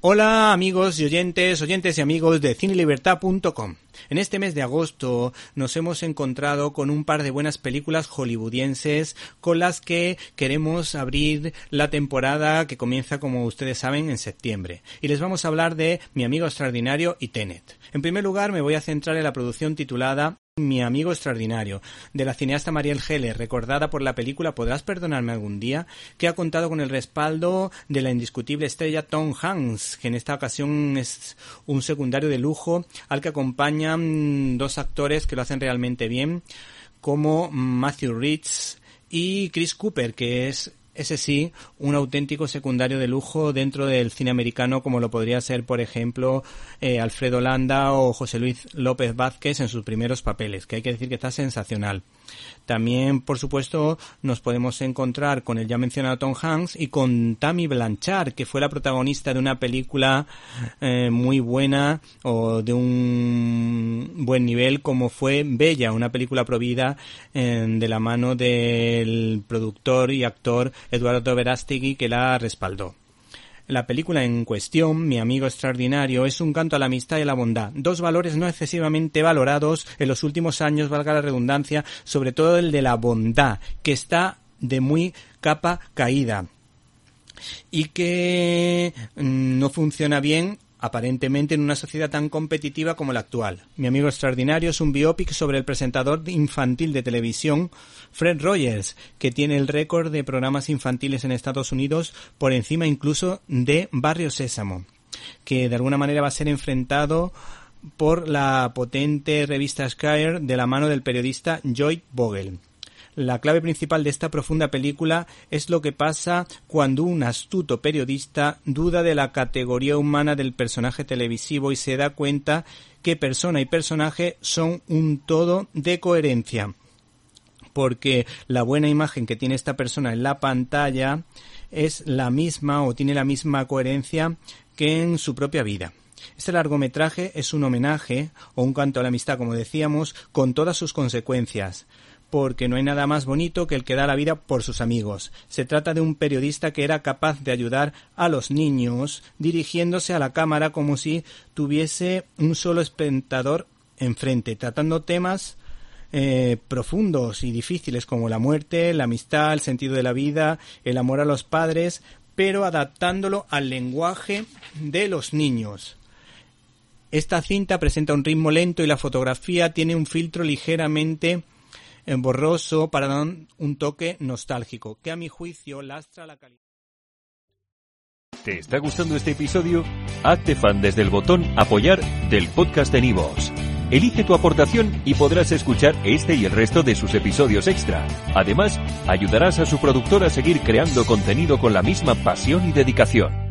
Hola amigos y oyentes, oyentes y amigos de cinelibertad.com. En este mes de agosto nos hemos encontrado con un par de buenas películas hollywoodienses con las que queremos abrir la temporada que comienza, como ustedes saben, en septiembre. Y les vamos a hablar de Mi amigo extraordinario y Tenet. En primer lugar, me voy a centrar en la producción titulada mi amigo extraordinario, de la cineasta Mariel Heller, recordada por la película Podrás perdonarme algún día, que ha contado con el respaldo de la indiscutible estrella Tom Hanks, que en esta ocasión es un secundario de lujo al que acompañan dos actores que lo hacen realmente bien, como Matthew Rich y Chris Cooper, que es ese sí, un auténtico secundario de lujo dentro del cine americano, como lo podría ser, por ejemplo, eh, Alfredo Landa o José Luis López Vázquez en sus primeros papeles, que hay que decir que está sensacional. También, por supuesto, nos podemos encontrar con el ya mencionado Tom Hanks y con Tammy Blanchard, que fue la protagonista de una película eh, muy buena o de un buen nivel, como fue Bella, una película provida eh, de la mano del productor y actor Eduardo Verástegui, que la respaldó. La película en cuestión, Mi amigo extraordinario, es un canto a la amistad y a la bondad, dos valores no excesivamente valorados en los últimos años, valga la redundancia, sobre todo el de la bondad, que está de muy capa caída y que mm, no funciona bien aparentemente en una sociedad tan competitiva como la actual. Mi amigo extraordinario es un biopic sobre el presentador infantil de televisión Fred Rogers, que tiene el récord de programas infantiles en Estados Unidos por encima incluso de Barrio Sésamo, que de alguna manera va a ser enfrentado por la potente revista Skyer de la mano del periodista Joy Vogel. La clave principal de esta profunda película es lo que pasa cuando un astuto periodista duda de la categoría humana del personaje televisivo y se da cuenta que persona y personaje son un todo de coherencia. Porque la buena imagen que tiene esta persona en la pantalla es la misma o tiene la misma coherencia que en su propia vida. Este largometraje es un homenaje o un canto a la amistad, como decíamos, con todas sus consecuencias porque no hay nada más bonito que el que da la vida por sus amigos. Se trata de un periodista que era capaz de ayudar a los niños dirigiéndose a la cámara como si tuviese un solo espectador enfrente, tratando temas eh, profundos y difíciles como la muerte, la amistad, el sentido de la vida, el amor a los padres, pero adaptándolo al lenguaje de los niños. Esta cinta presenta un ritmo lento y la fotografía tiene un filtro ligeramente borroso para dar un toque nostálgico, que a mi juicio lastra la calidad. ¿Te está gustando este episodio? Hazte fan desde el botón Apoyar del podcast de Nivos. Elige tu aportación y podrás escuchar este y el resto de sus episodios extra. Además, ayudarás a su productor a seguir creando contenido con la misma pasión y dedicación.